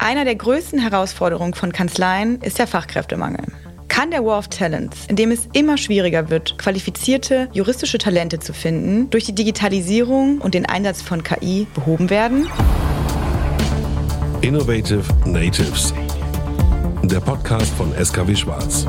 Einer der größten Herausforderungen von Kanzleien ist der Fachkräftemangel. Kann der War of Talents, in dem es immer schwieriger wird, qualifizierte juristische Talente zu finden, durch die Digitalisierung und den Einsatz von KI behoben werden? Innovative Natives. Der Podcast von SKW Schwarz.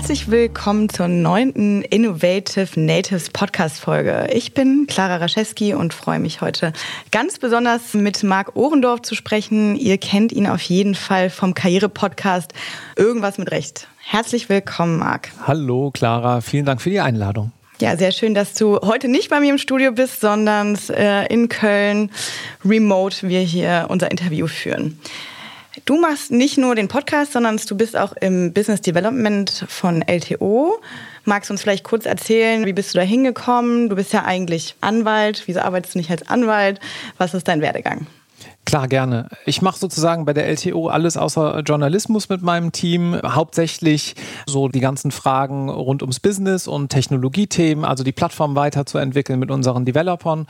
Herzlich willkommen zur neunten Innovative Natives Podcast Folge. Ich bin Clara Raschewski und freue mich heute ganz besonders mit Marc Ohrendorf zu sprechen. Ihr kennt ihn auf jeden Fall vom Karriere-Podcast Irgendwas mit Recht. Herzlich willkommen, Marc. Hallo, Clara. Vielen Dank für die Einladung. Ja, sehr schön, dass du heute nicht bei mir im Studio bist, sondern äh, in Köln remote wir hier unser Interview führen. Du machst nicht nur den Podcast, sondern du bist auch im Business Development von LTO. Magst du uns vielleicht kurz erzählen, wie bist du da hingekommen? Du bist ja eigentlich Anwalt. Wieso arbeitest du nicht als Anwalt? Was ist dein Werdegang? Klar, gerne. Ich mache sozusagen bei der LTO alles außer Journalismus mit meinem Team. Hauptsächlich so die ganzen Fragen rund ums Business und Technologiethemen, also die Plattform weiterzuentwickeln mit unseren Developern.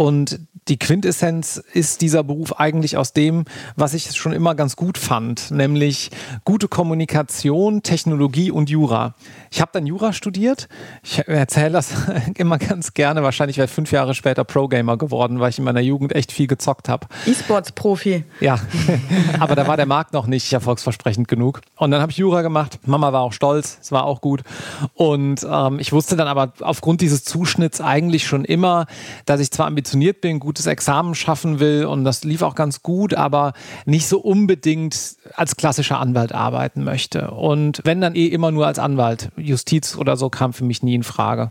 Und die Quintessenz ist dieser Beruf eigentlich aus dem, was ich schon immer ganz gut fand, nämlich gute Kommunikation, Technologie und Jura. Ich habe dann Jura studiert. Ich erzähle das immer ganz gerne. Wahrscheinlich wäre ich fünf Jahre später Pro-Gamer geworden, weil ich in meiner Jugend echt viel gezockt habe. E-Sports-Profi. Ja, aber da war der Markt noch nicht erfolgsversprechend genug. Und dann habe ich Jura gemacht. Mama war auch stolz. Es war auch gut. Und ähm, ich wusste dann aber aufgrund dieses Zuschnitts eigentlich schon immer, dass ich zwar ambitioniert bin, gutes Examen schaffen will und das lief auch ganz gut, aber nicht so unbedingt als klassischer Anwalt arbeiten möchte. Und wenn dann eh immer nur als Anwalt. Justiz oder so kam für mich nie in Frage.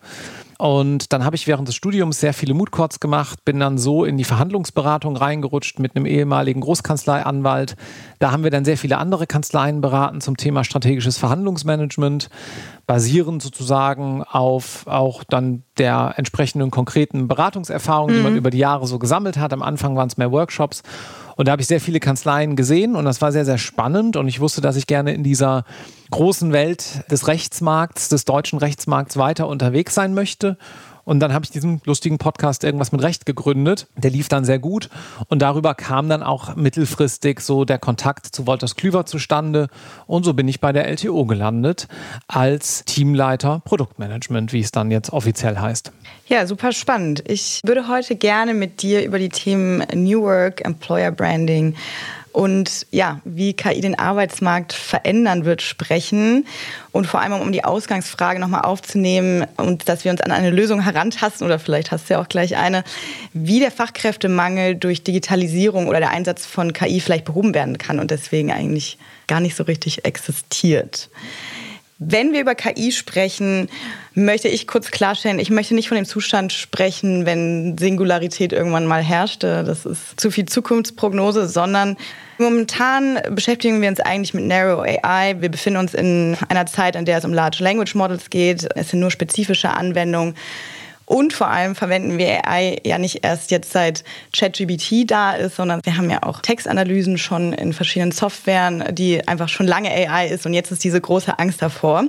Und dann habe ich während des Studiums sehr viele Moodcourts gemacht, bin dann so in die Verhandlungsberatung reingerutscht mit einem ehemaligen Großkanzleianwalt. Da haben wir dann sehr viele andere Kanzleien beraten zum Thema strategisches Verhandlungsmanagement, basierend sozusagen auf auch dann der entsprechenden konkreten Beratungserfahrung, mhm. die man mhm. über die Jahre so gesammelt hat. Am Anfang waren es mehr Workshops. Und da habe ich sehr viele Kanzleien gesehen und das war sehr, sehr spannend. Und ich wusste, dass ich gerne in dieser großen Welt des Rechtsmarkts, des deutschen Rechtsmarkts weiter unterwegs sein möchte. Und dann habe ich diesen lustigen Podcast Irgendwas mit Recht gegründet. Der lief dann sehr gut. Und darüber kam dann auch mittelfristig so der Kontakt zu Wolters Klüver zustande. Und so bin ich bei der LTO gelandet als Teamleiter Produktmanagement, wie es dann jetzt offiziell heißt. Ja, super spannend. Ich würde heute gerne mit dir über die Themen New Work, Employer Branding, und ja, wie KI den Arbeitsmarkt verändern wird, sprechen und vor allem um die Ausgangsfrage nochmal aufzunehmen und dass wir uns an eine Lösung herantasten oder vielleicht hast du ja auch gleich eine, wie der Fachkräftemangel durch Digitalisierung oder der Einsatz von KI vielleicht behoben werden kann und deswegen eigentlich gar nicht so richtig existiert. Wenn wir über KI sprechen, möchte ich kurz klarstellen, ich möchte nicht von dem Zustand sprechen, wenn Singularität irgendwann mal herrschte. Das ist zu viel Zukunftsprognose, sondern momentan beschäftigen wir uns eigentlich mit Narrow AI. Wir befinden uns in einer Zeit, in der es um Large Language Models geht. Es sind nur spezifische Anwendungen. Und vor allem verwenden wir AI ja nicht erst jetzt seit ChatGBT da ist, sondern wir haben ja auch Textanalysen schon in verschiedenen Softwaren, die einfach schon lange AI ist und jetzt ist diese große Angst davor.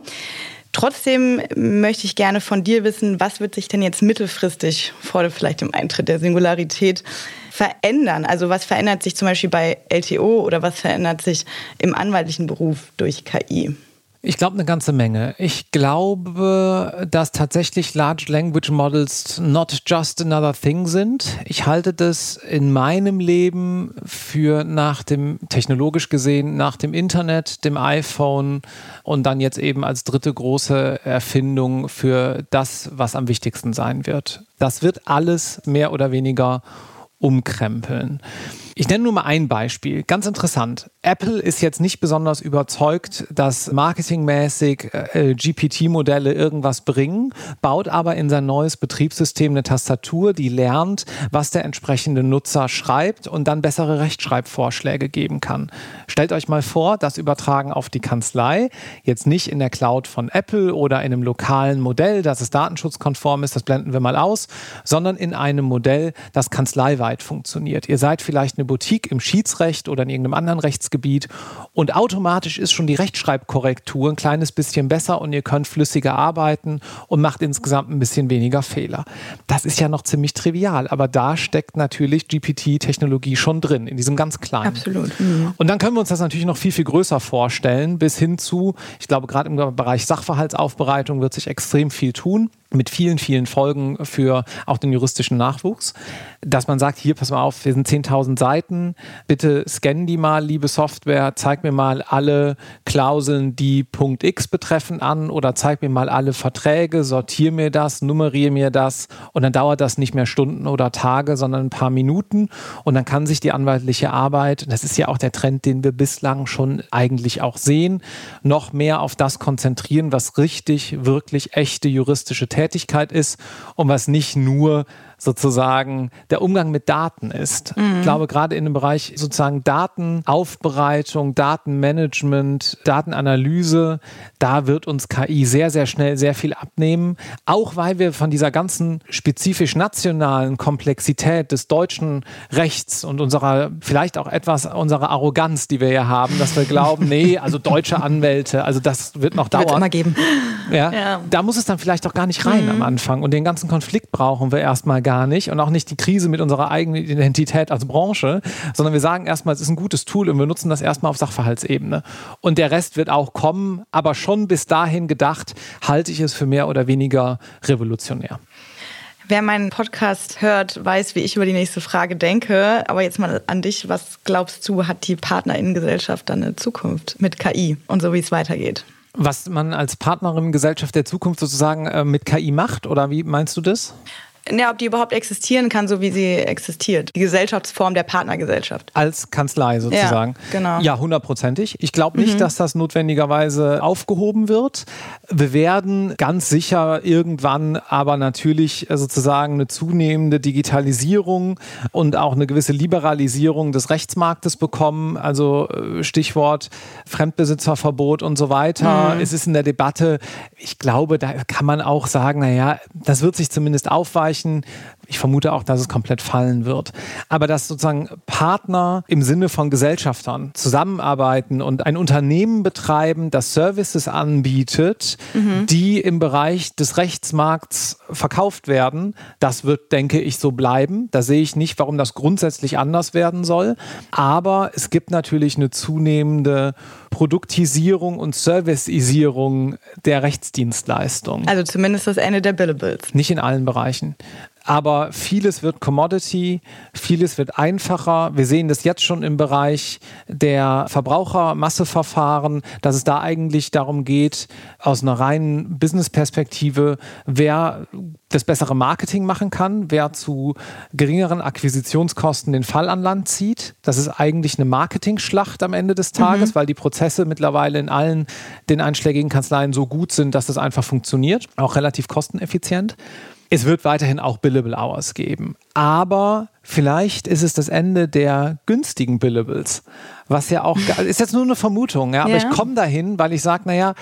Trotzdem möchte ich gerne von dir wissen, was wird sich denn jetzt mittelfristig vor vielleicht dem Eintritt der Singularität verändern? Also was verändert sich zum Beispiel bei LTO oder was verändert sich im anwaltlichen Beruf durch KI? Ich glaube eine ganze Menge. Ich glaube, dass tatsächlich Large Language Models not just another thing sind. Ich halte das in meinem Leben für nach dem, technologisch gesehen, nach dem Internet, dem iPhone und dann jetzt eben als dritte große Erfindung für das, was am wichtigsten sein wird. Das wird alles mehr oder weniger umkrempeln. Ich nenne nur mal ein Beispiel. Ganz interessant. Apple ist jetzt nicht besonders überzeugt, dass marketingmäßig äh, GPT-Modelle irgendwas bringen, baut aber in sein neues Betriebssystem eine Tastatur, die lernt, was der entsprechende Nutzer schreibt und dann bessere Rechtschreibvorschläge geben kann. Stellt euch mal vor, das übertragen auf die Kanzlei, jetzt nicht in der Cloud von Apple oder in einem lokalen Modell, das es datenschutzkonform ist, das blenden wir mal aus, sondern in einem Modell, das kanzleiweit funktioniert. Ihr seid vielleicht eine Boutique im Schiedsrecht oder in irgendeinem anderen Rechtsgebiet und automatisch ist schon die Rechtschreibkorrektur ein kleines bisschen besser und ihr könnt flüssiger arbeiten und macht insgesamt ein bisschen weniger Fehler. Das ist ja noch ziemlich trivial, aber da steckt natürlich GPT-Technologie schon drin, in diesem ganz kleinen. Absolut. Mhm. Und dann können wir uns das natürlich noch viel, viel größer vorstellen, bis hin zu, ich glaube, gerade im Bereich Sachverhaltsaufbereitung wird sich extrem viel tun mit vielen, vielen Folgen für auch den juristischen Nachwuchs, dass man sagt, hier, pass mal auf, wir sind 10.000 Seiten, bitte scannen die mal, liebe Software, zeig mir mal alle Klauseln, die Punkt X betreffen an oder zeig mir mal alle Verträge, sortiere mir das, nummeriere mir das und dann dauert das nicht mehr Stunden oder Tage, sondern ein paar Minuten und dann kann sich die anwaltliche Arbeit, das ist ja auch der Trend, den wir bislang schon eigentlich auch sehen, noch mehr auf das konzentrieren, was richtig, wirklich echte juristische Tätigkeit Tätigkeit ist und was nicht nur sozusagen der Umgang mit Daten ist. Mhm. Ich glaube, gerade in dem Bereich sozusagen Datenaufbereitung, Datenmanagement, Datenanalyse, da wird uns KI sehr, sehr schnell sehr viel abnehmen. Auch weil wir von dieser ganzen spezifisch nationalen Komplexität des deutschen Rechts und unserer, vielleicht auch etwas unserer Arroganz, die wir ja haben, dass wir glauben, nee, also deutsche Anwälte, also das wird noch dauern. Wird immer geben. Ja, ja, Da muss es dann vielleicht auch gar nicht rein mhm. am Anfang. Und den ganzen Konflikt brauchen wir erstmal gar gar nicht und auch nicht die Krise mit unserer eigenen Identität als Branche, sondern wir sagen erstmal, es ist ein gutes Tool und wir nutzen das erstmal auf Sachverhaltsebene. Und der Rest wird auch kommen, aber schon bis dahin gedacht, halte ich es für mehr oder weniger revolutionär. Wer meinen Podcast hört, weiß, wie ich über die nächste Frage denke. Aber jetzt mal an dich. Was glaubst du, hat die Partnerinnengesellschaft dann eine Zukunft mit KI und so, wie es weitergeht? Was man als Partnerin Gesellschaft der Zukunft sozusagen äh, mit KI macht, oder wie meinst du das? Ja, ob die überhaupt existieren kann, so wie sie existiert. Die Gesellschaftsform der Partnergesellschaft. Als Kanzlei sozusagen. Ja, genau. Ja, hundertprozentig. Ich glaube nicht, mhm. dass das notwendigerweise aufgehoben wird. Wir werden ganz sicher irgendwann aber natürlich sozusagen eine zunehmende Digitalisierung und auch eine gewisse Liberalisierung des Rechtsmarktes bekommen. Also äh, Stichwort Fremdbesitzerverbot und so weiter. Mhm. Es ist in der Debatte, ich glaube, da kann man auch sagen, naja, das wird sich zumindest aufweichen erreichen. Ich vermute auch, dass es komplett fallen wird. Aber dass sozusagen Partner im Sinne von Gesellschaftern zusammenarbeiten und ein Unternehmen betreiben, das Services anbietet, mhm. die im Bereich des Rechtsmarkts verkauft werden, das wird, denke ich, so bleiben. Da sehe ich nicht, warum das grundsätzlich anders werden soll. Aber es gibt natürlich eine zunehmende Produktisierung und Serviceisierung der Rechtsdienstleistung. Also zumindest das Ende der Billables. Nicht in allen Bereichen. Aber vieles wird Commodity, vieles wird einfacher. Wir sehen das jetzt schon im Bereich der Verbrauchermasseverfahren, dass es da eigentlich darum geht, aus einer reinen Business-Perspektive, wer das bessere Marketing machen kann, wer zu geringeren Akquisitionskosten den Fall an Land zieht. Das ist eigentlich eine Marketing-Schlacht am Ende des Tages, mhm. weil die Prozesse mittlerweile in allen den einschlägigen Kanzleien so gut sind, dass das einfach funktioniert, auch relativ kosteneffizient. Es wird weiterhin auch Billable Hours geben. Aber vielleicht ist es das Ende der günstigen Billables. Was ja auch, ist jetzt nur eine Vermutung, ja, aber ja. ich komme dahin, weil ich sage, naja,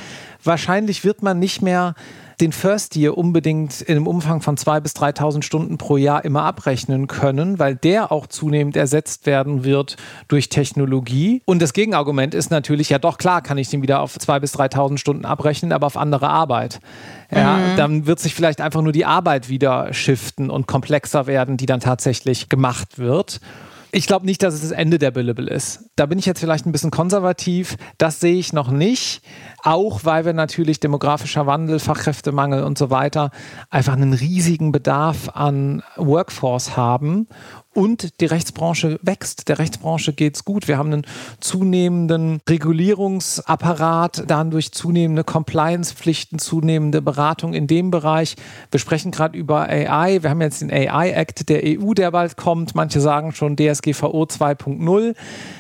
wahrscheinlich wird man nicht mehr den First Year unbedingt in einem Umfang von 2.000 bis 3.000 Stunden pro Jahr immer abrechnen können, weil der auch zunehmend ersetzt werden wird durch Technologie. Und das Gegenargument ist natürlich, ja doch, klar kann ich den wieder auf 2.000 bis 3.000 Stunden abrechnen, aber auf andere Arbeit. Ja, mhm. Dann wird sich vielleicht einfach nur die Arbeit wieder shiften und komplexer werden, die dann tatsächlich gemacht wird. Ich glaube nicht, dass es das Ende der Billable ist. Da bin ich jetzt vielleicht ein bisschen konservativ. Das sehe ich noch nicht. Auch weil wir natürlich demografischer Wandel, Fachkräftemangel und so weiter einfach einen riesigen Bedarf an Workforce haben und die Rechtsbranche wächst. Der Rechtsbranche geht es gut. Wir haben einen zunehmenden Regulierungsapparat, dann durch zunehmende Compliance-Pflichten, zunehmende Beratung in dem Bereich. Wir sprechen gerade über AI. Wir haben jetzt den AI-Act der EU, der bald kommt. Manche sagen schon DSGVO 2.0.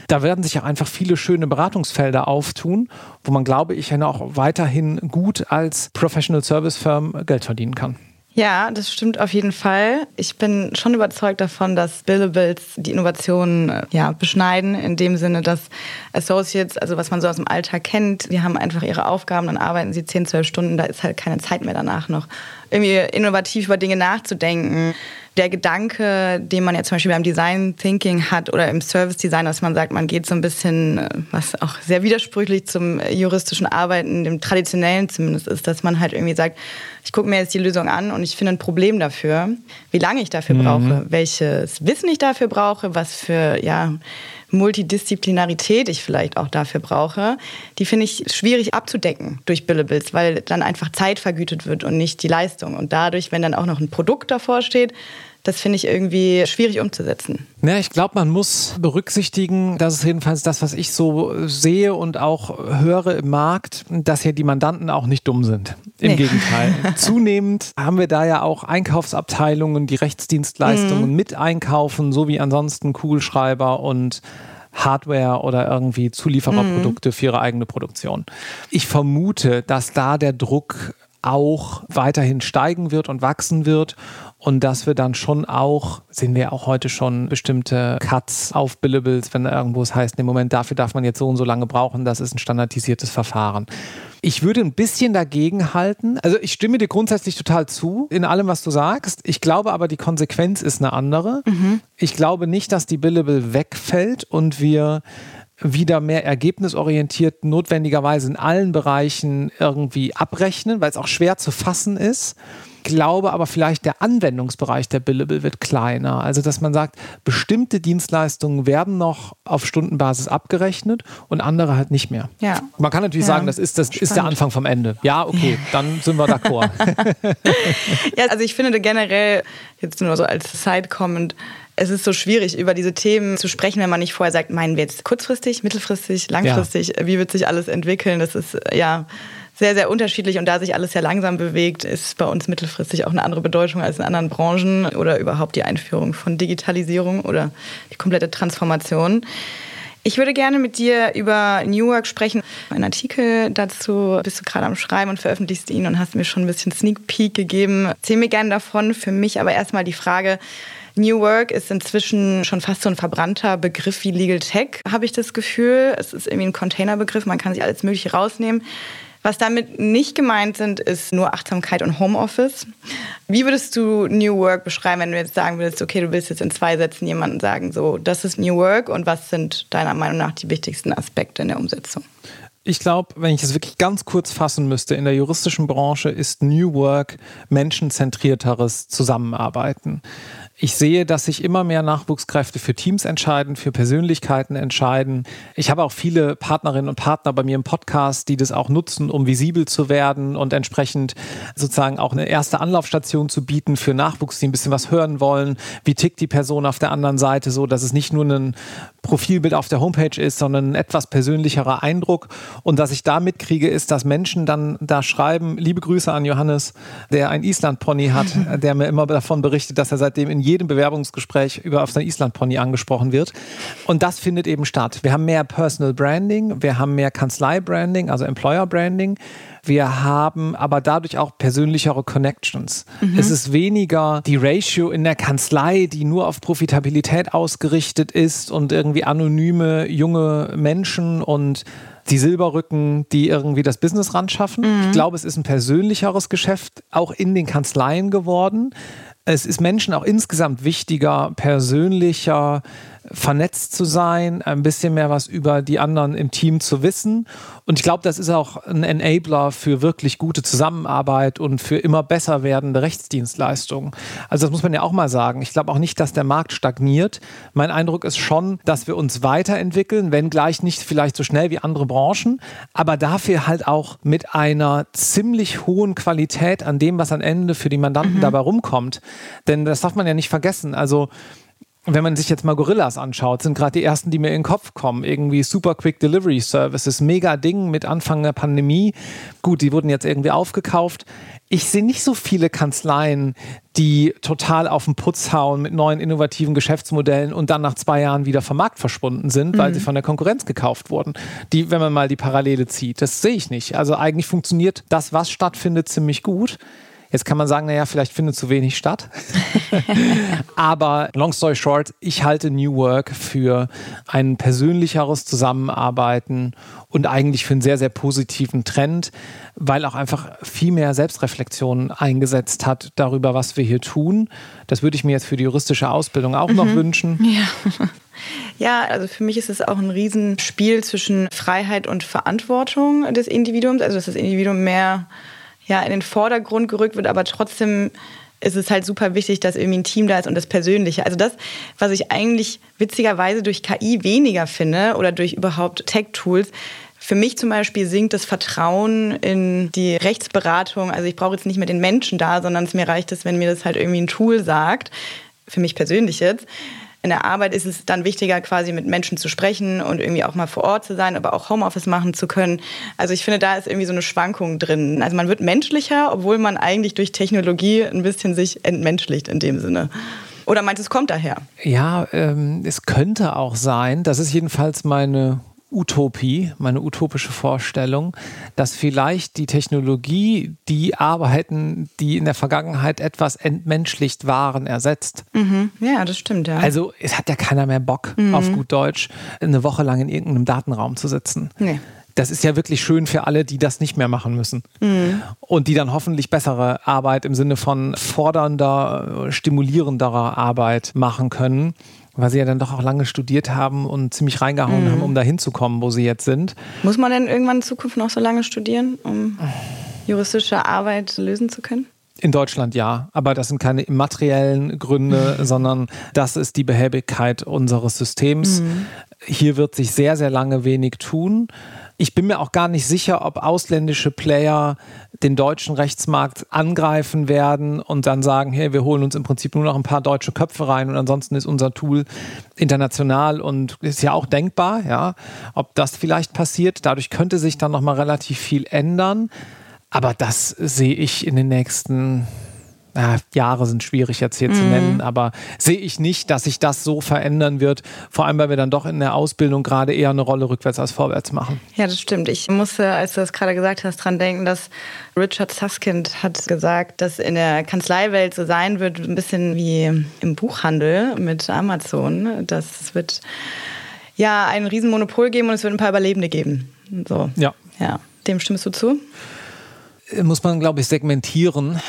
Da werden sich ja einfach viele schöne Beratungsfelder auftun, wo man, glaube ich, auch weiterhin gut als Professional Service Firm Geld verdienen kann. Ja, das stimmt auf jeden Fall. Ich bin schon überzeugt davon, dass Billables die Innovationen äh, ja, beschneiden, in dem Sinne, dass Associates, also was man so aus dem Alltag kennt, die haben einfach ihre Aufgaben, dann arbeiten sie 10, 12 Stunden, da ist halt keine Zeit mehr danach noch irgendwie innovativ über Dinge nachzudenken der Gedanke, den man ja zum Beispiel beim Design Thinking hat oder im Service Design, dass man sagt, man geht so ein bisschen, äh, was auch sehr widersprüchlich zum juristischen Arbeiten, dem traditionellen zumindest ist, dass man halt irgendwie sagt, ich gucke mir jetzt die Lösung an und ich finde ein Problem dafür, wie lange ich dafür mhm. brauche, welches Wissen ich dafür brauche, was für, ja, Multidisziplinarität ich vielleicht auch dafür brauche, die finde ich schwierig abzudecken durch Billables, weil dann einfach Zeit vergütet wird und nicht die Leistung. Und dadurch, wenn dann auch noch ein Produkt davor steht, das finde ich irgendwie schwierig umzusetzen. Ja, ich glaube, man muss berücksichtigen, das ist jedenfalls das, was ich so sehe und auch höre im Markt, dass hier die Mandanten auch nicht dumm sind. Im nee. Gegenteil. Zunehmend haben wir da ja auch Einkaufsabteilungen, die Rechtsdienstleistungen mhm. mit einkaufen, so wie ansonsten Kugelschreiber und Hardware oder irgendwie Zuliefererprodukte mhm. für ihre eigene Produktion. Ich vermute, dass da der Druck auch weiterhin steigen wird und wachsen wird und dass wir dann schon auch, sehen wir auch heute schon, bestimmte Cuts auf Billables, wenn irgendwo es heißt, im Moment dafür darf man jetzt so und so lange brauchen, das ist ein standardisiertes Verfahren. Ich würde ein bisschen dagegen halten. Also ich stimme dir grundsätzlich total zu in allem, was du sagst. Ich glaube aber, die Konsequenz ist eine andere. Mhm. Ich glaube nicht, dass die Billable wegfällt und wir wieder mehr ergebnisorientiert notwendigerweise in allen Bereichen irgendwie abrechnen, weil es auch schwer zu fassen ist glaube aber vielleicht der Anwendungsbereich der Billable wird kleiner. Also dass man sagt, bestimmte Dienstleistungen werden noch auf Stundenbasis abgerechnet und andere halt nicht mehr. Ja. Man kann natürlich ja. sagen, das ist, das ist der Anfang vom Ende. Ja, okay, dann sind wir d'accord. ja, also ich finde generell, jetzt nur so als Side-Comment, es ist so schwierig, über diese Themen zu sprechen, wenn man nicht vorher sagt, meinen wir jetzt kurzfristig, mittelfristig, langfristig, ja. wie wird sich alles entwickeln? Das ist ja sehr, sehr unterschiedlich und da sich alles sehr langsam bewegt, ist bei uns mittelfristig auch eine andere Bedeutung als in anderen Branchen oder überhaupt die Einführung von Digitalisierung oder die komplette Transformation. Ich würde gerne mit dir über New Work sprechen. Ein Artikel dazu bist du gerade am Schreiben und veröffentlichst ihn und hast mir schon ein bisschen Sneak Peek gegeben. Erzähl mir gerne davon. Für mich aber erstmal die Frage, New Work ist inzwischen schon fast so ein verbrannter Begriff wie Legal Tech, habe ich das Gefühl. Es ist irgendwie ein Containerbegriff, man kann sich alles Mögliche rausnehmen. Was damit nicht gemeint sind, ist nur Achtsamkeit und Homeoffice. Wie würdest du New Work beschreiben, wenn du jetzt sagen würdest, okay, du willst jetzt in zwei Sätzen jemandem sagen, so, das ist New Work und was sind deiner Meinung nach die wichtigsten Aspekte in der Umsetzung? Ich glaube, wenn ich es wirklich ganz kurz fassen müsste, in der juristischen Branche ist New Work menschenzentrierteres Zusammenarbeiten. Ich sehe, dass sich immer mehr Nachwuchskräfte für Teams entscheiden, für Persönlichkeiten entscheiden. Ich habe auch viele Partnerinnen und Partner bei mir im Podcast, die das auch nutzen, um visibel zu werden und entsprechend sozusagen auch eine erste Anlaufstation zu bieten für Nachwuchs, die ein bisschen was hören wollen. Wie tickt die Person auf der anderen Seite so, dass es nicht nur ein Profilbild auf der Homepage ist, sondern ein etwas persönlicherer Eindruck. Und was ich da mitkriege, ist, dass Menschen dann da schreiben, liebe Grüße an Johannes, der ein Island-Pony hat, der mir immer davon berichtet, dass er seitdem in jedem Bewerbungsgespräch über auf sein Island-Pony angesprochen wird. Und das findet eben statt. Wir haben mehr Personal Branding, wir haben mehr Kanzlei-Branding, also Employer-Branding. Wir haben aber dadurch auch persönlichere Connections. Mhm. Es ist weniger die Ratio in der Kanzlei, die nur auf Profitabilität ausgerichtet ist und irgendwie anonyme junge Menschen und die Silberrücken, die irgendwie das Business ran schaffen. Mhm. Ich glaube, es ist ein persönlicheres Geschäft auch in den Kanzleien geworden es ist Menschen auch insgesamt wichtiger, persönlicher, vernetzt zu sein, ein bisschen mehr was über die anderen im Team zu wissen. Und ich glaube, das ist auch ein Enabler für wirklich gute Zusammenarbeit und für immer besser werdende Rechtsdienstleistungen. Also das muss man ja auch mal sagen. Ich glaube auch nicht, dass der Markt stagniert. Mein Eindruck ist schon, dass wir uns weiterentwickeln, wenn gleich nicht vielleicht so schnell wie andere Branchen, aber dafür halt auch mit einer ziemlich hohen Qualität an dem, was am Ende für die Mandanten mhm. dabei rumkommt. Denn das darf man ja nicht vergessen. Also wenn man sich jetzt mal Gorillas anschaut, sind gerade die ersten, die mir in den Kopf kommen. Irgendwie Super Quick Delivery Services, mega Ding mit Anfang der Pandemie. Gut, die wurden jetzt irgendwie aufgekauft. Ich sehe nicht so viele Kanzleien, die total auf den Putz hauen mit neuen innovativen Geschäftsmodellen und dann nach zwei Jahren wieder vom Markt verschwunden sind, weil mhm. sie von der Konkurrenz gekauft wurden. Die, wenn man mal die Parallele zieht, das sehe ich nicht. Also eigentlich funktioniert das, was stattfindet, ziemlich gut. Jetzt kann man sagen, naja, vielleicht findet zu wenig statt. Aber long story short, ich halte New Work für ein persönlicheres Zusammenarbeiten und eigentlich für einen sehr, sehr positiven Trend, weil auch einfach viel mehr Selbstreflexion eingesetzt hat darüber, was wir hier tun. Das würde ich mir jetzt für die juristische Ausbildung auch mhm. noch wünschen. Ja. Ja, also für mich ist es auch ein Riesenspiel zwischen Freiheit und Verantwortung des Individuums. Also dass das Individuum mehr ja, in den Vordergrund gerückt wird, aber trotzdem ist es halt super wichtig, dass irgendwie ein Team da ist und das Persönliche. Also das, was ich eigentlich witzigerweise durch KI weniger finde oder durch überhaupt Tech-Tools, für mich zum Beispiel sinkt das Vertrauen in die Rechtsberatung. Also ich brauche jetzt nicht mehr den Menschen da, sondern es mir reicht es, wenn mir das halt irgendwie ein Tool sagt, für mich persönlich jetzt in der Arbeit ist es dann wichtiger, quasi mit Menschen zu sprechen und irgendwie auch mal vor Ort zu sein, aber auch Homeoffice machen zu können. Also ich finde, da ist irgendwie so eine Schwankung drin. Also man wird menschlicher, obwohl man eigentlich durch Technologie ein bisschen sich entmenschlicht in dem Sinne. Oder meint es kommt daher? Ja, ähm, es könnte auch sein. Das ist jedenfalls meine Utopie, meine utopische Vorstellung, dass vielleicht die Technologie die Arbeiten, die in der Vergangenheit etwas entmenschlicht waren, ersetzt. Mhm. Ja, das stimmt, ja. Also es hat ja keiner mehr Bock, mhm. auf gut Deutsch, eine Woche lang in irgendeinem Datenraum zu sitzen. Nee. Das ist ja wirklich schön für alle, die das nicht mehr machen müssen. Mhm. Und die dann hoffentlich bessere Arbeit im Sinne von fordernder, stimulierenderer Arbeit machen können weil sie ja dann doch auch lange studiert haben und ziemlich reingehauen mhm. haben, um da hinzukommen, wo sie jetzt sind. Muss man denn irgendwann in Zukunft noch so lange studieren, um juristische Arbeit lösen zu können? In Deutschland ja, aber das sind keine immateriellen Gründe, sondern das ist die Behäbigkeit unseres Systems. Mhm. Hier wird sich sehr, sehr lange wenig tun. Ich bin mir auch gar nicht sicher, ob ausländische Player den deutschen Rechtsmarkt angreifen werden und dann sagen, hey, wir holen uns im Prinzip nur noch ein paar deutsche Köpfe rein und ansonsten ist unser Tool international und ist ja auch denkbar, ja, ob das vielleicht passiert. Dadurch könnte sich dann nochmal relativ viel ändern. Aber das sehe ich in den nächsten ja, Jahre sind schwierig jetzt hier mhm. zu nennen, aber sehe ich nicht, dass sich das so verändern wird. Vor allem, weil wir dann doch in der Ausbildung gerade eher eine Rolle rückwärts als vorwärts machen. Ja, das stimmt. Ich musste, als du das gerade gesagt hast, dran denken, dass Richard Susskind hat gesagt, dass in der Kanzleiwelt so sein wird, ein bisschen wie im Buchhandel mit Amazon. Das wird ja ein Riesenmonopol geben und es wird ein paar Überlebende geben. So. Ja. Ja. Dem stimmst du zu? Muss man, glaube ich, segmentieren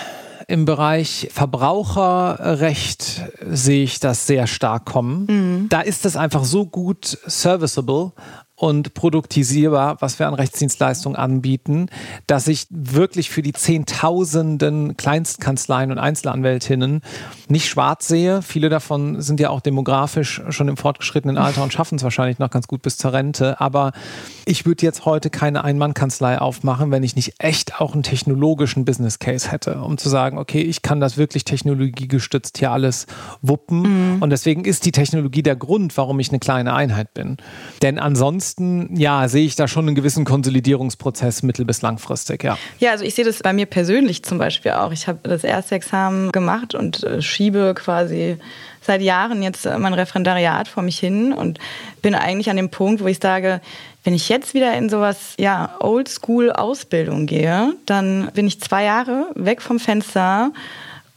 im Bereich Verbraucherrecht sehe ich das sehr stark kommen. Mhm. Da ist es einfach so gut serviceable und produktisierbar, was wir an Rechtsdienstleistungen anbieten, dass ich wirklich für die Zehntausenden Kleinstkanzleien und Einzelanwältinnen nicht schwarz sehe. Viele davon sind ja auch demografisch schon im fortgeschrittenen Alter und schaffen es wahrscheinlich noch ganz gut bis zur Rente. Aber ich würde jetzt heute keine Ein-Mann-Kanzlei aufmachen, wenn ich nicht echt auch einen technologischen Business Case hätte, um zu sagen, okay, ich kann das wirklich technologiegestützt hier alles wuppen. Mhm. Und deswegen ist die Technologie der Grund, warum ich eine kleine Einheit bin. Denn ansonsten ansonsten, ja, sehe ich da schon einen gewissen Konsolidierungsprozess mittel- bis langfristig, ja. Ja, also ich sehe das bei mir persönlich zum Beispiel auch. Ich habe das erste Examen gemacht und äh, schiebe quasi seit Jahren jetzt mein Referendariat vor mich hin und bin eigentlich an dem Punkt, wo ich sage, wenn ich jetzt wieder in sowas, ja, Oldschool-Ausbildung gehe, dann bin ich zwei Jahre weg vom Fenster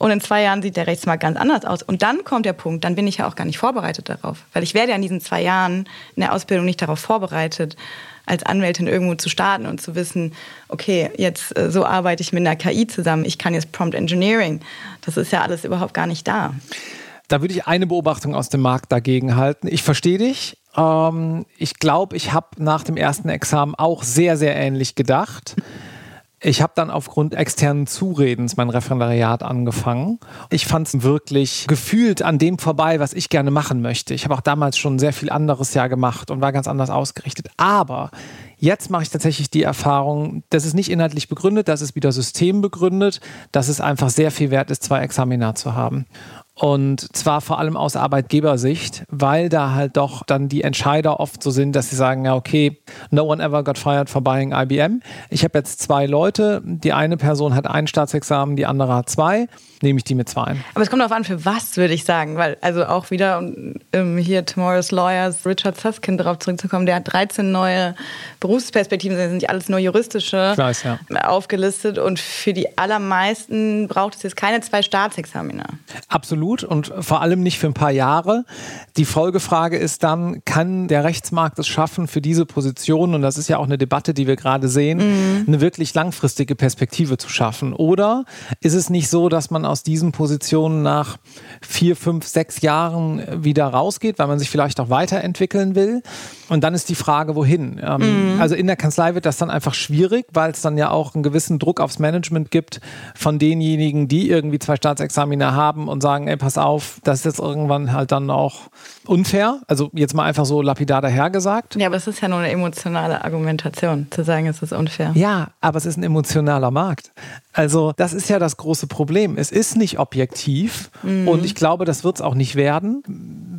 und in zwei Jahren sieht der Rechtsmarkt ganz anders aus. Und dann kommt der Punkt, dann bin ich ja auch gar nicht vorbereitet darauf. Weil ich werde ja in diesen zwei Jahren in der Ausbildung nicht darauf vorbereitet, als Anwältin irgendwo zu starten und zu wissen, okay, jetzt äh, so arbeite ich mit einer KI zusammen, ich kann jetzt Prompt Engineering. Das ist ja alles überhaupt gar nicht da. Da würde ich eine Beobachtung aus dem Markt dagegen halten. Ich verstehe dich. Ähm, ich glaube, ich habe nach dem ersten Examen auch sehr, sehr ähnlich gedacht. Ich habe dann aufgrund externen Zuredens mein Referendariat angefangen. Ich fand es wirklich gefühlt an dem vorbei, was ich gerne machen möchte. Ich habe auch damals schon sehr viel anderes ja gemacht und war ganz anders ausgerichtet. Aber Jetzt mache ich tatsächlich die Erfahrung, das ist nicht inhaltlich begründet, das ist wieder systembegründet, dass es einfach sehr viel wert ist, zwei Examina zu haben. Und zwar vor allem aus Arbeitgebersicht, weil da halt doch dann die Entscheider oft so sind, dass sie sagen, ja, okay, no one ever got fired for buying IBM. Ich habe jetzt zwei Leute, die eine Person hat ein Staatsexamen, die andere hat zwei, nehme ich die mit zwei. Aber es kommt darauf an, für was, würde ich sagen, weil also auch wieder um, ähm, hier Tomorrow's Lawyers, Richard Susskind darauf zurückzukommen, der hat 13 neue Berufsperspektiven, das sind nicht alles nur juristische weiß, ja. aufgelistet und für die allermeisten braucht es jetzt keine zwei Staatsexamina. Absolut und vor allem nicht für ein paar Jahre. Die Folgefrage ist dann, kann der Rechtsmarkt es schaffen, für diese Position, und das ist ja auch eine Debatte, die wir gerade sehen, mhm. eine wirklich langfristige Perspektive zu schaffen? Oder ist es nicht so, dass man aus diesen Positionen nach vier, fünf, sechs Jahren wieder rausgeht, weil man sich vielleicht auch weiterentwickeln will? Und dann ist die Frage, wohin? Ähm, mhm. Also in der Kanzlei wird das dann einfach schwierig, weil es dann ja auch einen gewissen Druck aufs Management gibt von denjenigen, die irgendwie zwei Staatsexamina haben und sagen, ey, pass auf, das ist jetzt irgendwann halt dann auch unfair. Also jetzt mal einfach so lapidar dahergesagt. Ja, aber es ist ja nur eine emotionale Argumentation, zu sagen, es ist unfair. Ja, aber es ist ein emotionaler Markt. Also das ist ja das große Problem. Es ist nicht objektiv mhm. und ich glaube, das wird es auch nicht werden.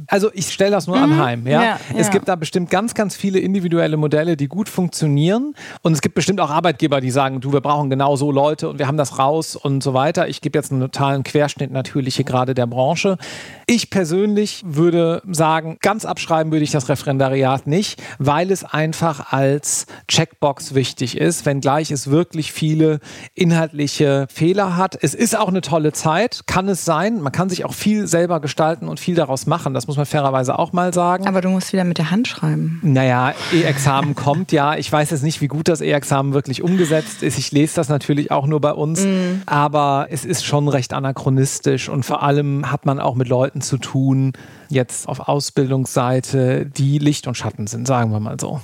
Also ich stelle das nur mhm. anheim. Ja? ja? es gibt da bestimmt ganz, ganz viele individuelle Modelle, die gut funktionieren und es gibt bestimmt auch Arbeitgeber, die sagen, du, wir brauchen genau so Leute und wir haben das raus und so weiter. Ich gebe jetzt einen totalen Querschnitt natürlich hier gerade der Branche. Ich persönlich würde sagen, ganz abschreiben würde ich das Referendariat nicht, weil es einfach als Checkbox wichtig ist, wenngleich es wirklich viele inhaltliche Fehler hat. Es ist auch eine tolle Zeit, kann es sein. Man kann sich auch viel selber gestalten und viel daraus machen. Das muss man fairerweise auch mal sagen. Aber du musst wieder mit der Hand schreiben. Naja, E-Examen kommt ja. Ich weiß jetzt nicht, wie gut das E-Examen wirklich umgesetzt ist. Ich lese das natürlich auch nur bei uns. Mm. Aber es ist schon recht anachronistisch und vor allem hat man auch mit Leuten zu tun, jetzt auf Ausbildungsseite, die Licht und Schatten sind, sagen wir mal so.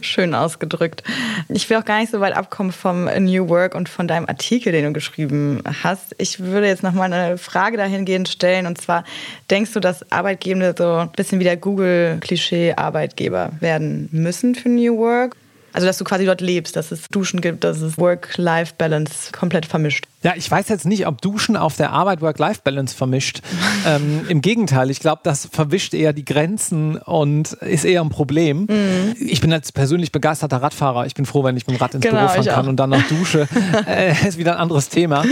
Schön ausgedrückt. Ich will auch gar nicht so weit abkommen vom New Work und von deinem Artikel, den du geschrieben hast. Ich würde jetzt noch mal eine Frage dahingehend stellen. Und zwar, denkst du, dass Arbeitgebende so ein bisschen wie der Google-Klischee-Arbeitgeber werden müssen für New Work? Also, dass du quasi dort lebst, dass es Duschen gibt, dass es Work-Life-Balance komplett vermischt. Ja, ich weiß jetzt nicht, ob Duschen auf der Arbeit Work-Life-Balance vermischt. ähm, Im Gegenteil, ich glaube, das verwischt eher die Grenzen und ist eher ein Problem. Mhm. Ich bin als persönlich begeisterter Radfahrer. Ich bin froh, wenn ich mit dem Rad ins genau, Büro fahren kann und dann noch dusche. äh, ist wieder ein anderes Thema.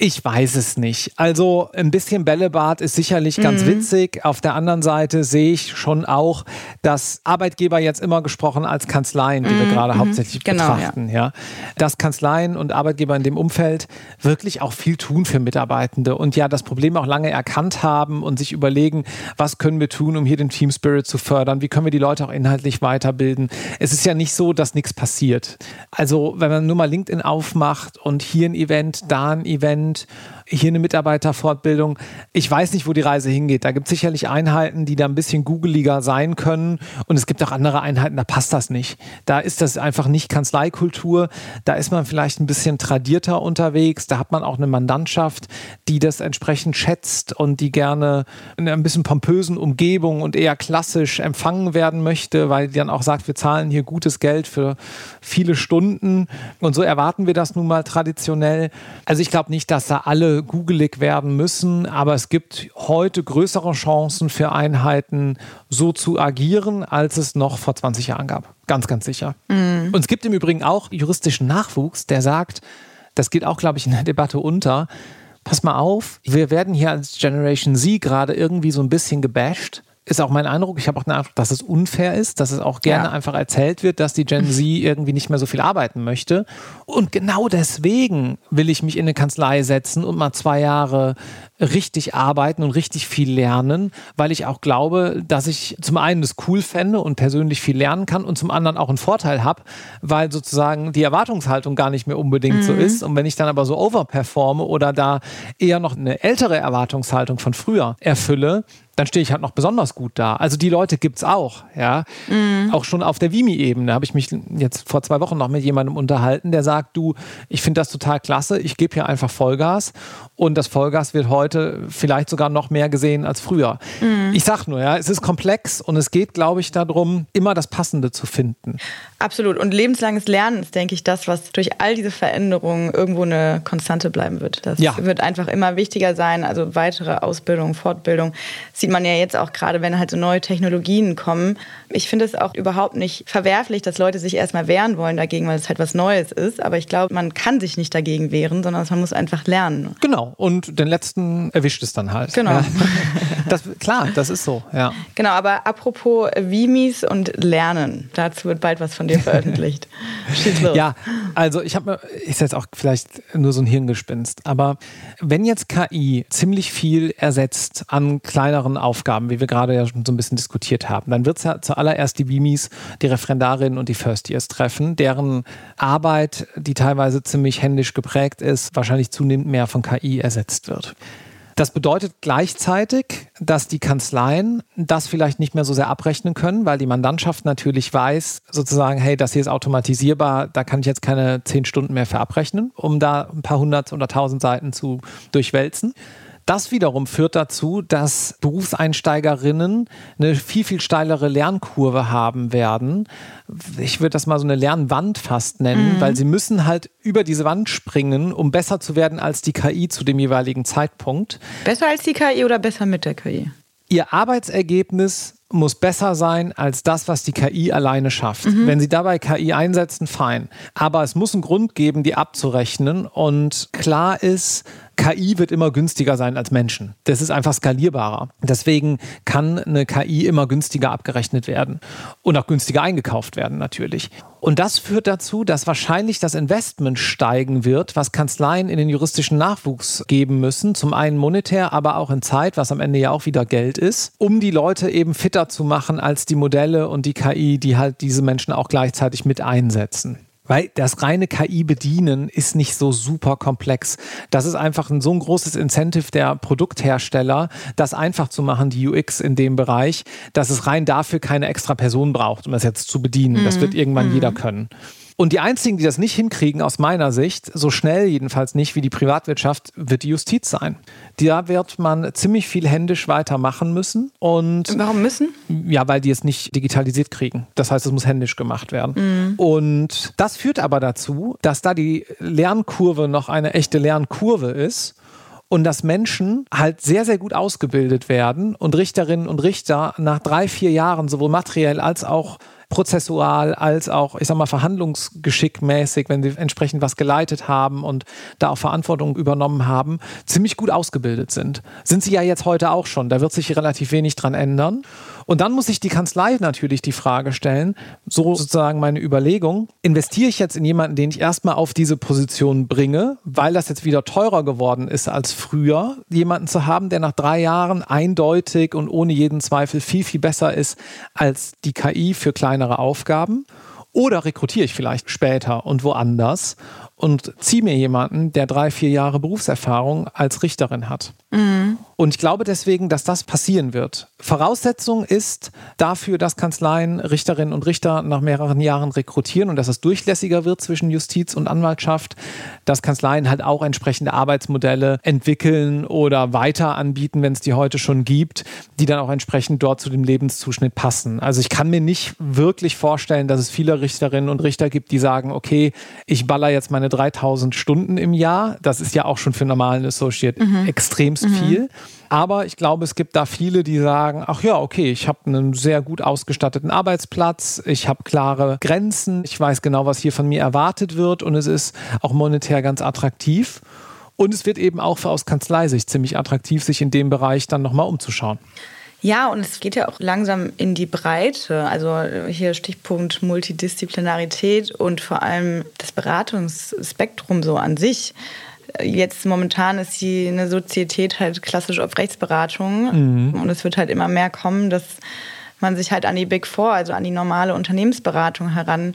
Ich weiß es nicht. Also ein bisschen Bällebad ist sicherlich ganz mhm. witzig. Auf der anderen Seite sehe ich schon auch, dass Arbeitgeber jetzt immer gesprochen als Kanzleien, die mhm. wir gerade mhm. hauptsächlich genau, betrachten, ja. ja. Dass Kanzleien und Arbeitgeber in dem Umfeld wirklich auch viel tun für Mitarbeitende und ja das Problem auch lange erkannt haben und sich überlegen, was können wir tun, um hier den Team Spirit zu fördern? Wie können wir die Leute auch inhaltlich weiterbilden? Es ist ja nicht so, dass nichts passiert. Also wenn man nur mal LinkedIn aufmacht und hier ein Event, da ein Event, Management hier eine Mitarbeiterfortbildung. Ich weiß nicht, wo die Reise hingeht. Da gibt es sicherlich Einheiten, die da ein bisschen googeliger sein können. Und es gibt auch andere Einheiten, da passt das nicht. Da ist das einfach nicht Kanzleikultur. Da ist man vielleicht ein bisschen tradierter unterwegs. Da hat man auch eine Mandantschaft, die das entsprechend schätzt und die gerne in ein bisschen pompösen Umgebung und eher klassisch empfangen werden möchte, weil die dann auch sagt, wir zahlen hier gutes Geld für viele Stunden. Und so erwarten wir das nun mal traditionell. Also ich glaube nicht, dass da alle googelig werden müssen, aber es gibt heute größere Chancen für Einheiten, so zu agieren, als es noch vor 20 Jahren gab. Ganz, ganz sicher. Mhm. Und es gibt im Übrigen auch juristischen Nachwuchs, der sagt, das geht auch, glaube ich, in der Debatte unter, pass mal auf, wir werden hier als Generation Z gerade irgendwie so ein bisschen gebasht ist auch mein Eindruck. Ich habe auch den Eindruck, dass es unfair ist, dass es auch gerne ja. einfach erzählt wird, dass die Gen Z irgendwie nicht mehr so viel arbeiten möchte. Und genau deswegen will ich mich in eine Kanzlei setzen und mal zwei Jahre richtig arbeiten und richtig viel lernen, weil ich auch glaube, dass ich zum einen das cool fände und persönlich viel lernen kann und zum anderen auch einen Vorteil habe, weil sozusagen die Erwartungshaltung gar nicht mehr unbedingt mhm. so ist. Und wenn ich dann aber so overperforme oder da eher noch eine ältere Erwartungshaltung von früher erfülle, dann stehe ich halt noch besonders gut da. Also die Leute gibt es auch, ja. Mhm. Auch schon auf der Vimi-Ebene habe ich mich jetzt vor zwei Wochen noch mit jemandem unterhalten, der sagt, du, ich finde das total klasse, ich gebe hier einfach Vollgas und das Vollgas wird heute vielleicht sogar noch mehr gesehen als früher. Mhm. Ich sag nur, ja, es ist komplex und es geht, glaube ich, darum, immer das Passende zu finden. Absolut. Und lebenslanges Lernen ist, denke ich, das, was durch all diese Veränderungen irgendwo eine Konstante bleiben wird. Das ja. wird einfach immer wichtiger sein. Also weitere Ausbildung, Fortbildung. Sie sieht man ja jetzt auch gerade, wenn halt so neue Technologien kommen. Ich finde es auch überhaupt nicht verwerflich, dass Leute sich erstmal wehren wollen dagegen, weil es halt was Neues ist. Aber ich glaube, man kann sich nicht dagegen wehren, sondern man muss einfach lernen. Genau. Und den letzten erwischt es dann halt. Genau. Ja. Das, klar, das ist so, ja. Genau, aber apropos Vimis und Lernen, dazu wird bald was von dir veröffentlicht. Schieß los. Ja, also ich habe, ist jetzt auch vielleicht nur so ein Hirngespinst, aber wenn jetzt KI ziemlich viel ersetzt an kleineren Aufgaben, wie wir gerade ja schon so ein bisschen diskutiert haben, dann wird es ja zuallererst die Vimis, die Referendarinnen und die First Years treffen, deren Arbeit, die teilweise ziemlich händisch geprägt ist, wahrscheinlich zunehmend mehr von KI ersetzt wird. Das bedeutet gleichzeitig, dass die Kanzleien das vielleicht nicht mehr so sehr abrechnen können, weil die Mandantschaft natürlich weiß, sozusagen, hey, das hier ist automatisierbar, da kann ich jetzt keine zehn Stunden mehr für abrechnen, um da ein paar hundert oder tausend Seiten zu durchwälzen. Das wiederum führt dazu, dass Berufseinsteigerinnen eine viel, viel steilere Lernkurve haben werden. Ich würde das mal so eine Lernwand fast nennen, mhm. weil sie müssen halt über diese Wand springen, um besser zu werden als die KI zu dem jeweiligen Zeitpunkt. Besser als die KI oder besser mit der KI? Ihr Arbeitsergebnis muss besser sein als das, was die KI alleine schafft. Mhm. Wenn Sie dabei KI einsetzen, fein. Aber es muss einen Grund geben, die abzurechnen. Und klar ist, KI wird immer günstiger sein als Menschen. Das ist einfach skalierbarer. Deswegen kann eine KI immer günstiger abgerechnet werden und auch günstiger eingekauft werden natürlich. Und das führt dazu, dass wahrscheinlich das Investment steigen wird, was Kanzleien in den juristischen Nachwuchs geben müssen. Zum einen monetär, aber auch in Zeit, was am Ende ja auch wieder Geld ist, um die Leute eben fitter zu machen als die Modelle und die KI, die halt diese Menschen auch gleichzeitig mit einsetzen. Weil das reine KI bedienen ist nicht so super komplex. Das ist einfach ein, so ein großes Incentive der Produkthersteller, das einfach zu machen, die UX in dem Bereich, dass es rein dafür keine extra Person braucht, um das jetzt zu bedienen. Mhm. Das wird irgendwann mhm. jeder können. Und die einzigen, die das nicht hinkriegen, aus meiner Sicht, so schnell jedenfalls nicht wie die Privatwirtschaft, wird die Justiz sein. Da wird man ziemlich viel händisch weitermachen müssen. Und Warum müssen? Ja, weil die es nicht digitalisiert kriegen. Das heißt, es muss händisch gemacht werden. Mhm. Und das führt aber dazu, dass da die Lernkurve noch eine echte Lernkurve ist und dass Menschen halt sehr, sehr gut ausgebildet werden und Richterinnen und Richter nach drei, vier Jahren sowohl materiell als auch prozessual als auch, ich sag mal, verhandlungsgeschickmäßig, wenn sie entsprechend was geleitet haben und da auch Verantwortung übernommen haben, ziemlich gut ausgebildet sind. Sind sie ja jetzt heute auch schon. Da wird sich relativ wenig dran ändern. Und dann muss sich die Kanzlei natürlich die Frage stellen, so sozusagen meine Überlegung, investiere ich jetzt in jemanden, den ich erstmal auf diese Position bringe, weil das jetzt wieder teurer geworden ist als früher, jemanden zu haben, der nach drei Jahren eindeutig und ohne jeden Zweifel viel, viel besser ist als die KI für kleinere Aufgaben? Oder rekrutiere ich vielleicht später und woanders und ziehe mir jemanden, der drei, vier Jahre Berufserfahrung als Richterin hat? Mhm. Und ich glaube deswegen, dass das passieren wird. Voraussetzung ist dafür, dass Kanzleien Richterinnen und Richter nach mehreren Jahren rekrutieren und dass es durchlässiger wird zwischen Justiz und Anwaltschaft, dass Kanzleien halt auch entsprechende Arbeitsmodelle entwickeln oder weiter anbieten, wenn es die heute schon gibt, die dann auch entsprechend dort zu dem Lebenszuschnitt passen. Also ich kann mir nicht wirklich vorstellen, dass es viele Richterinnen und Richter gibt, die sagen, okay, ich baller jetzt meine 3000 Stunden im Jahr. Das ist ja auch schon für normalen Associate mhm. Extremst mhm. viel. Aber ich glaube, es gibt da viele, die sagen, ach ja, okay, ich habe einen sehr gut ausgestatteten Arbeitsplatz, ich habe klare Grenzen, ich weiß genau, was hier von mir erwartet wird und es ist auch monetär ganz attraktiv. Und es wird eben auch für aus Kanzleisicht ziemlich attraktiv, sich in dem Bereich dann nochmal umzuschauen. Ja, und es geht ja auch langsam in die Breite. Also hier Stichpunkt Multidisziplinarität und vor allem das Beratungsspektrum so an sich. Jetzt momentan ist die eine Sozietät halt klassisch auf Rechtsberatung mhm. und es wird halt immer mehr kommen, dass man sich halt an die Big Four, also an die normale Unternehmensberatung heran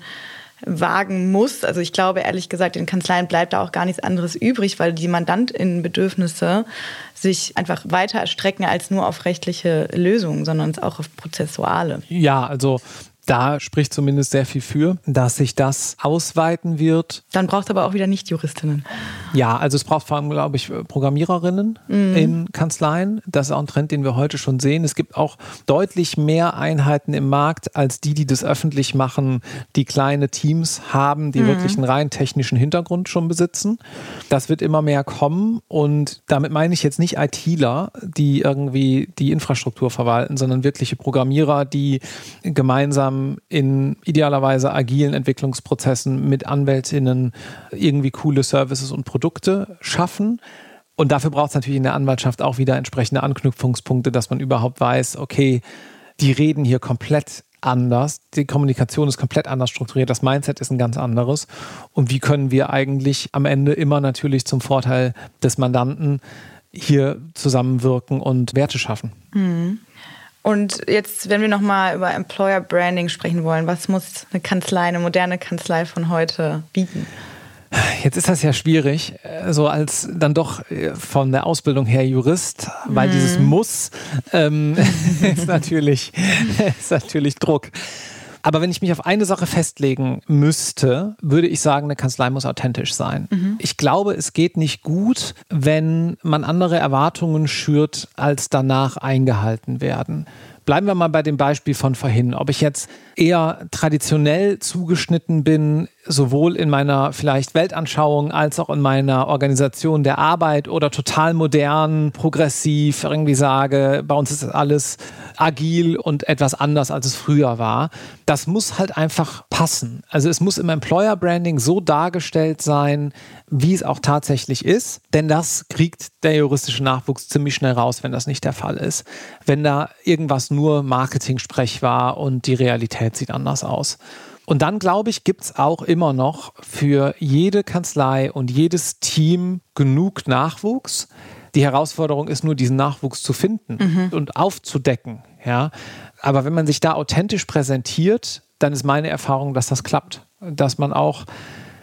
wagen muss. Also ich glaube ehrlich gesagt, den Kanzleien bleibt da auch gar nichts anderes übrig, weil die Mandantinnenbedürfnisse sich einfach weiter erstrecken als nur auf rechtliche Lösungen, sondern auch auf prozessuale. Ja, also da spricht zumindest sehr viel für, dass sich das ausweiten wird. Dann braucht es aber auch wieder nicht Juristinnen. Ja, also es braucht vor allem, glaube ich, Programmiererinnen mhm. in Kanzleien. Das ist auch ein Trend, den wir heute schon sehen. Es gibt auch deutlich mehr Einheiten im Markt als die, die das öffentlich machen, die kleine Teams haben, die mhm. wirklich einen rein technischen Hintergrund schon besitzen. Das wird immer mehr kommen und damit meine ich jetzt nicht ITler, die irgendwie die Infrastruktur verwalten, sondern wirkliche Programmierer, die gemeinsam in idealerweise agilen Entwicklungsprozessen mit Anwältinnen irgendwie coole Services und Produkte Produkte schaffen. Und dafür braucht es natürlich in der Anwaltschaft auch wieder entsprechende Anknüpfungspunkte, dass man überhaupt weiß, okay, die reden hier komplett anders, die Kommunikation ist komplett anders strukturiert, das Mindset ist ein ganz anderes. Und wie können wir eigentlich am Ende immer natürlich zum Vorteil des Mandanten hier zusammenwirken und Werte schaffen? Mhm. Und jetzt, wenn wir nochmal über Employer Branding sprechen wollen, was muss eine Kanzlei, eine moderne Kanzlei von heute bieten? Jetzt ist das ja schwierig, so als dann doch äh, von der Ausbildung her Jurist, weil mhm. dieses Muss ähm, ist, natürlich, ist natürlich Druck. Aber wenn ich mich auf eine Sache festlegen müsste, würde ich sagen, eine Kanzlei muss authentisch sein. Mhm. Ich glaube, es geht nicht gut, wenn man andere Erwartungen schürt, als danach eingehalten werden. Bleiben wir mal bei dem Beispiel von vorhin. Ob ich jetzt eher traditionell zugeschnitten bin, sowohl in meiner vielleicht Weltanschauung als auch in meiner Organisation der Arbeit oder total modern, progressiv, irgendwie sage, bei uns ist alles agil und etwas anders, als es früher war. Das muss halt einfach passen. Also es muss im Employer Branding so dargestellt sein, wie es auch tatsächlich ist, denn das kriegt der juristische Nachwuchs ziemlich schnell raus, wenn das nicht der Fall ist. Wenn da irgendwas nur Marketing-Sprech war und die Realität sieht anders aus. Und dann, glaube ich, gibt es auch immer noch für jede Kanzlei und jedes Team genug Nachwuchs. Die Herausforderung ist nur, diesen Nachwuchs zu finden mhm. und aufzudecken. Ja? Aber wenn man sich da authentisch präsentiert, dann ist meine Erfahrung, dass das klappt. Dass man auch,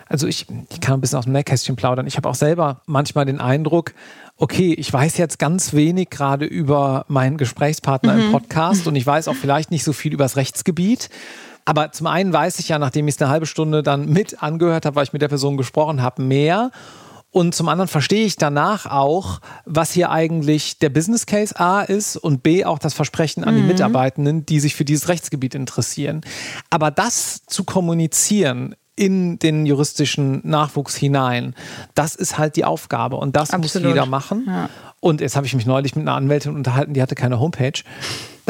also ich, ich kann ein bisschen aus dem Nähkästchen plaudern. Ich habe auch selber manchmal den Eindruck, okay, ich weiß jetzt ganz wenig gerade über meinen Gesprächspartner mhm. im Podcast und ich weiß auch vielleicht nicht so viel über das Rechtsgebiet. Aber zum einen weiß ich ja, nachdem ich es eine halbe Stunde dann mit angehört habe, weil ich mit der Person gesprochen habe, mehr. Und zum anderen verstehe ich danach auch, was hier eigentlich der Business Case A ist und B auch das Versprechen an die mhm. Mitarbeitenden, die sich für dieses Rechtsgebiet interessieren. Aber das zu kommunizieren in den juristischen Nachwuchs hinein, das ist halt die Aufgabe und das Absolut. muss jeder machen. Ja. Und jetzt habe ich mich neulich mit einer Anwältin unterhalten, die hatte keine Homepage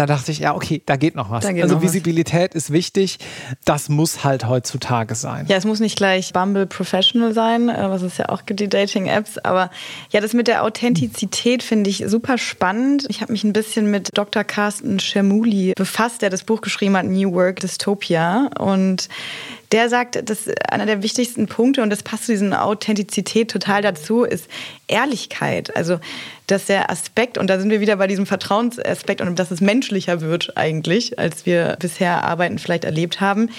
da dachte ich, ja, okay, da geht noch was. Geht also noch Visibilität was. ist wichtig. Das muss halt heutzutage sein. Ja, es muss nicht gleich Bumble Professional sein, äh, was es ja auch gibt, die Dating-Apps. Aber ja, das mit der Authentizität finde ich super spannend. Ich habe mich ein bisschen mit Dr. Carsten Schermuli befasst, der das Buch geschrieben hat, New Work Dystopia. Und der sagt, dass einer der wichtigsten Punkte, und das passt zu dieser Authentizität total dazu, ist Ehrlichkeit. Also, dass der Aspekt, und da sind wir wieder bei diesem Vertrauensaspekt und dass es menschlicher wird eigentlich, als wir bisher Arbeiten vielleicht erlebt haben,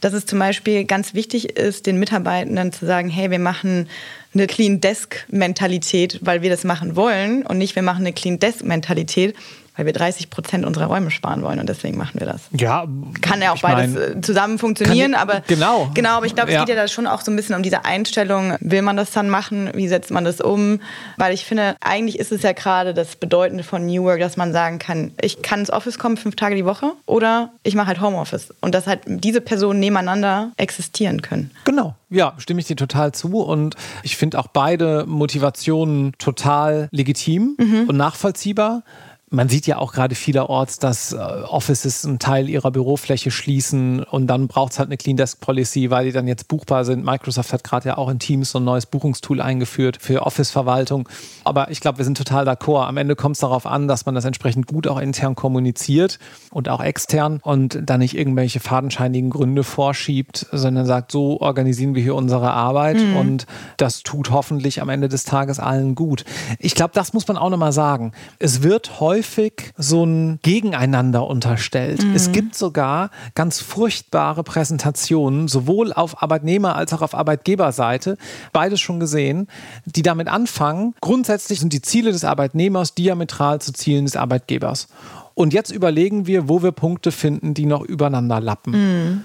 dass es zum Beispiel ganz wichtig ist, den Mitarbeitenden zu sagen, hey, wir machen eine Clean Desk Mentalität, weil wir das machen wollen und nicht wir machen eine Clean Desk Mentalität, weil wir 30 Prozent unserer Räume sparen wollen und deswegen machen wir das. Ja, kann ja auch beides mein, äh, zusammen funktionieren, kann, aber genau, genau, aber ich glaube, es ja. geht ja da schon auch so ein bisschen um diese Einstellung. Will man das dann machen? Wie setzt man das um? Weil ich finde, eigentlich ist es ja gerade das Bedeutende von New Work, dass man sagen kann, ich kann ins Office kommen fünf Tage die Woche oder ich mache halt Homeoffice und dass halt diese Personen nebeneinander existieren können. Genau. Ja, stimme ich dir total zu und ich finde auch beide Motivationen total legitim mhm. und nachvollziehbar. Man sieht ja auch gerade vielerorts, dass äh, Offices einen Teil ihrer Bürofläche schließen und dann braucht es halt eine Clean Desk Policy, weil die dann jetzt buchbar sind. Microsoft hat gerade ja auch in Teams so ein neues Buchungstool eingeführt für Office-Verwaltung. Aber ich glaube, wir sind total d'accord. Am Ende kommt es darauf an, dass man das entsprechend gut auch intern kommuniziert und auch extern und dann nicht irgendwelche fadenscheinigen Gründe vorschiebt, sondern sagt, so organisieren wir hier unsere Arbeit mhm. und das tut hoffentlich am Ende des Tages allen gut. Ich glaube, das muss man auch nochmal sagen. Es wird heute häufig so ein Gegeneinander unterstellt. Mhm. Es gibt sogar ganz furchtbare Präsentationen, sowohl auf Arbeitnehmer- als auch auf Arbeitgeberseite, beides schon gesehen, die damit anfangen, grundsätzlich sind die Ziele des Arbeitnehmers diametral zu Zielen des Arbeitgebers. Und jetzt überlegen wir, wo wir Punkte finden, die noch übereinander lappen. Mhm.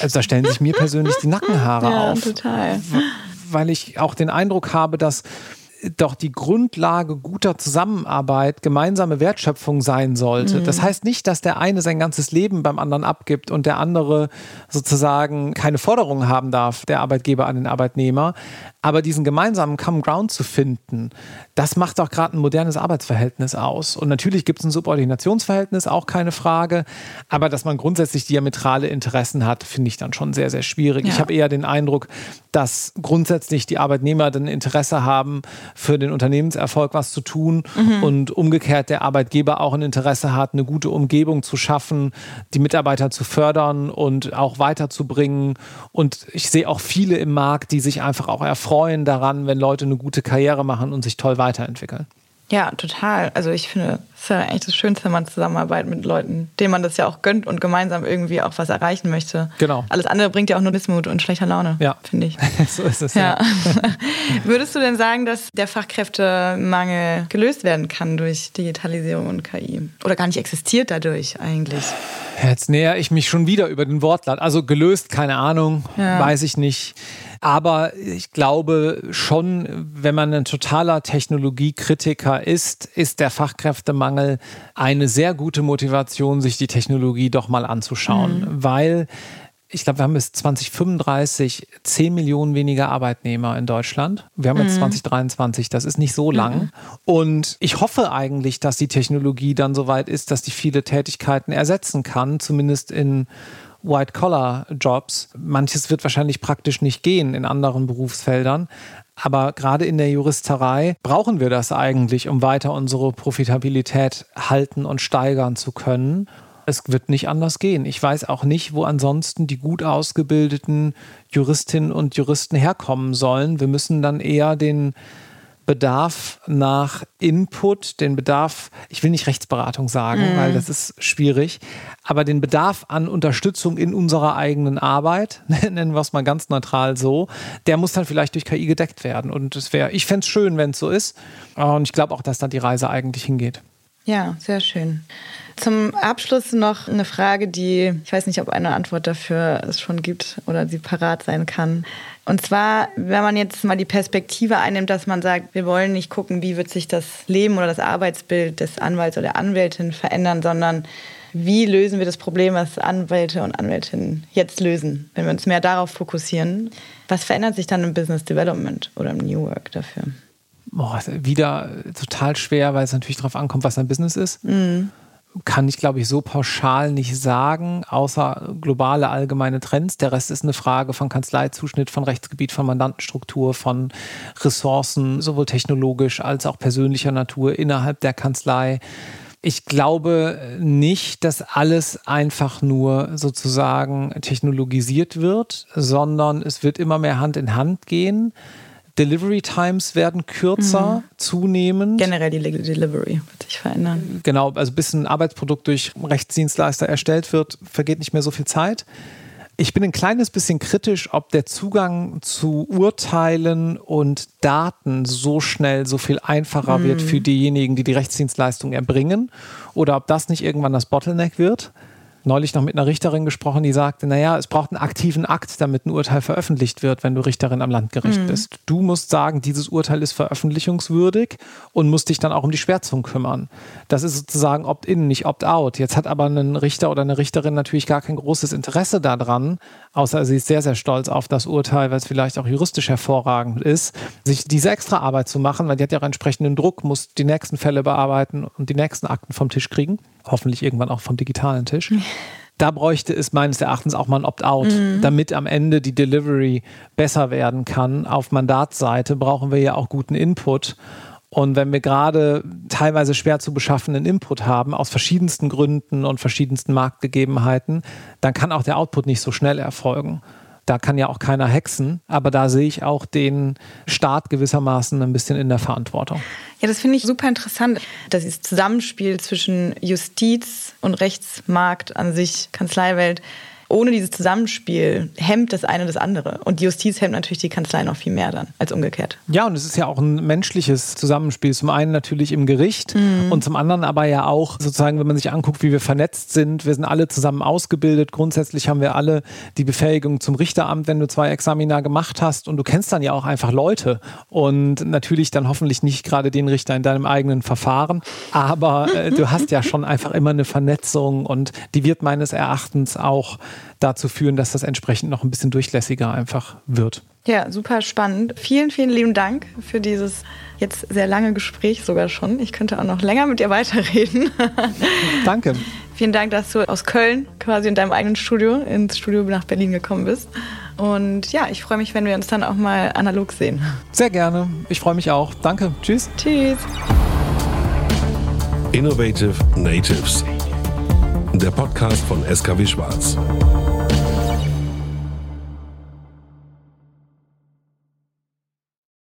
Also da stellen sich mir persönlich die Nackenhaare ja, auf. Total. Weil ich auch den Eindruck habe, dass doch die Grundlage guter Zusammenarbeit gemeinsame Wertschöpfung sein sollte. Mhm. Das heißt nicht, dass der eine sein ganzes Leben beim anderen abgibt und der andere sozusagen keine Forderungen haben darf, der Arbeitgeber an den Arbeitnehmer. Aber diesen gemeinsamen Common Ground zu finden, das macht auch gerade ein modernes Arbeitsverhältnis aus. Und natürlich gibt es ein Subordinationsverhältnis, auch keine Frage. Aber dass man grundsätzlich diametrale Interessen hat, finde ich dann schon sehr, sehr schwierig. Ja. Ich habe eher den Eindruck, dass grundsätzlich die Arbeitnehmer dann Interesse haben, für den Unternehmenserfolg was zu tun mhm. und umgekehrt der Arbeitgeber auch ein Interesse hat, eine gute Umgebung zu schaffen, die Mitarbeiter zu fördern und auch weiterzubringen. Und ich sehe auch viele im Markt, die sich einfach auch erfreuen freuen daran, wenn Leute eine gute Karriere machen und sich toll weiterentwickeln. Ja, total. Also ich finde, es ist ja eigentlich das Schönste, wenn man zusammenarbeitet mit Leuten, denen man das ja auch gönnt und gemeinsam irgendwie auch was erreichen möchte. Genau. Alles andere bringt ja auch nur Missmut und schlechter Laune, ja. finde ich. so ist es. Ja. ja. Würdest du denn sagen, dass der Fachkräftemangel gelöst werden kann durch Digitalisierung und KI? Oder gar nicht existiert dadurch eigentlich? Jetzt näher ich mich schon wieder über den Wortlaut. Also gelöst, keine Ahnung, ja. weiß ich nicht. Aber ich glaube schon, wenn man ein totaler Technologiekritiker ist, ist der Fachkräftemangel eine sehr gute Motivation, sich die Technologie doch mal anzuschauen, mhm. weil ich glaube, wir haben bis 2035 10 Millionen weniger Arbeitnehmer in Deutschland. Wir haben jetzt 2023, mhm. das ist nicht so lang. Mhm. Und ich hoffe eigentlich, dass die Technologie dann so weit ist, dass die viele Tätigkeiten ersetzen kann, zumindest in White-Collar-Jobs. Manches wird wahrscheinlich praktisch nicht gehen in anderen Berufsfeldern. Aber gerade in der Juristerei brauchen wir das eigentlich, um weiter unsere Profitabilität halten und steigern zu können. Es wird nicht anders gehen. Ich weiß auch nicht, wo ansonsten die gut ausgebildeten Juristinnen und Juristen herkommen sollen. Wir müssen dann eher den Bedarf nach Input, den Bedarf, ich will nicht Rechtsberatung sagen, mm. weil das ist schwierig, aber den Bedarf an Unterstützung in unserer eigenen Arbeit, nennen wir es mal ganz neutral so, der muss dann vielleicht durch KI gedeckt werden. Und es wäre, ich fände es schön, wenn es so ist. Und ich glaube auch, dass da die Reise eigentlich hingeht. Ja, sehr schön. Zum Abschluss noch eine Frage, die ich weiß nicht, ob eine Antwort dafür es schon gibt oder sie parat sein kann. Und zwar, wenn man jetzt mal die Perspektive einnimmt, dass man sagt, wir wollen nicht gucken, wie wird sich das Leben oder das Arbeitsbild des Anwalts oder der Anwältin verändern, sondern wie lösen wir das Problem, was Anwälte und Anwältinnen jetzt lösen, wenn wir uns mehr darauf fokussieren. Was verändert sich dann im Business Development oder im New Work dafür? Boah, wieder total schwer, weil es natürlich darauf ankommt, was ein Business ist. Mhm kann ich, glaube ich, so pauschal nicht sagen, außer globale allgemeine Trends. Der Rest ist eine Frage von Kanzleizuschnitt, von Rechtsgebiet, von Mandantenstruktur, von Ressourcen, sowohl technologisch als auch persönlicher Natur innerhalb der Kanzlei. Ich glaube nicht, dass alles einfach nur sozusagen technologisiert wird, sondern es wird immer mehr Hand in Hand gehen. Delivery Times werden kürzer, mhm. zunehmend. Generell die Delivery wird sich verändern. Genau, also bis ein Arbeitsprodukt durch Rechtsdienstleister erstellt wird, vergeht nicht mehr so viel Zeit. Ich bin ein kleines bisschen kritisch, ob der Zugang zu Urteilen und Daten so schnell so viel einfacher mhm. wird für diejenigen, die die Rechtsdienstleistung erbringen oder ob das nicht irgendwann das Bottleneck wird neulich noch mit einer Richterin gesprochen, die sagte, naja, es braucht einen aktiven Akt, damit ein Urteil veröffentlicht wird, wenn du Richterin am Landgericht mhm. bist. Du musst sagen, dieses Urteil ist veröffentlichungswürdig und musst dich dann auch um die Schwärzung kümmern. Das ist sozusagen Opt-in, nicht Opt-out. Jetzt hat aber ein Richter oder eine Richterin natürlich gar kein großes Interesse daran, außer sie ist sehr, sehr stolz auf das Urteil, weil es vielleicht auch juristisch hervorragend ist, sich diese extra Arbeit zu machen, weil die hat ja auch entsprechenden Druck, muss die nächsten Fälle bearbeiten und die nächsten Akten vom Tisch kriegen hoffentlich irgendwann auch vom digitalen Tisch. Da bräuchte es meines Erachtens auch mal ein Opt-out, mhm. damit am Ende die Delivery besser werden kann. Auf Mandatsseite brauchen wir ja auch guten Input. Und wenn wir gerade teilweise schwer zu beschaffenen Input haben, aus verschiedensten Gründen und verschiedensten Marktgegebenheiten, dann kann auch der Output nicht so schnell erfolgen. Da kann ja auch keiner hexen, aber da sehe ich auch den Staat gewissermaßen ein bisschen in der Verantwortung. Ja, das finde ich super interessant, dass dieses Zusammenspiel zwischen Justiz und Rechtsmarkt an sich, Kanzleiwelt, ohne dieses Zusammenspiel hemmt das eine das andere. Und die Justiz hemmt natürlich die Kanzlei noch viel mehr dann als umgekehrt. Ja, und es ist ja auch ein menschliches Zusammenspiel. Zum einen natürlich im Gericht mhm. und zum anderen aber ja auch sozusagen, wenn man sich anguckt, wie wir vernetzt sind. Wir sind alle zusammen ausgebildet. Grundsätzlich haben wir alle die Befähigung zum Richteramt, wenn du zwei Examina gemacht hast. Und du kennst dann ja auch einfach Leute. Und natürlich dann hoffentlich nicht gerade den Richter in deinem eigenen Verfahren. Aber äh, du hast ja schon einfach immer eine Vernetzung und die wird meines Erachtens auch dazu führen, dass das entsprechend noch ein bisschen durchlässiger einfach wird. Ja, super spannend. Vielen, vielen lieben Dank für dieses jetzt sehr lange Gespräch sogar schon. Ich könnte auch noch länger mit dir weiterreden. Danke. Vielen Dank, dass du aus Köln quasi in deinem eigenen Studio ins Studio nach Berlin gekommen bist. Und ja, ich freue mich, wenn wir uns dann auch mal analog sehen. Sehr gerne. Ich freue mich auch. Danke. Tschüss. Tschüss. Innovative Natives der Podcast von SKW Schwarz.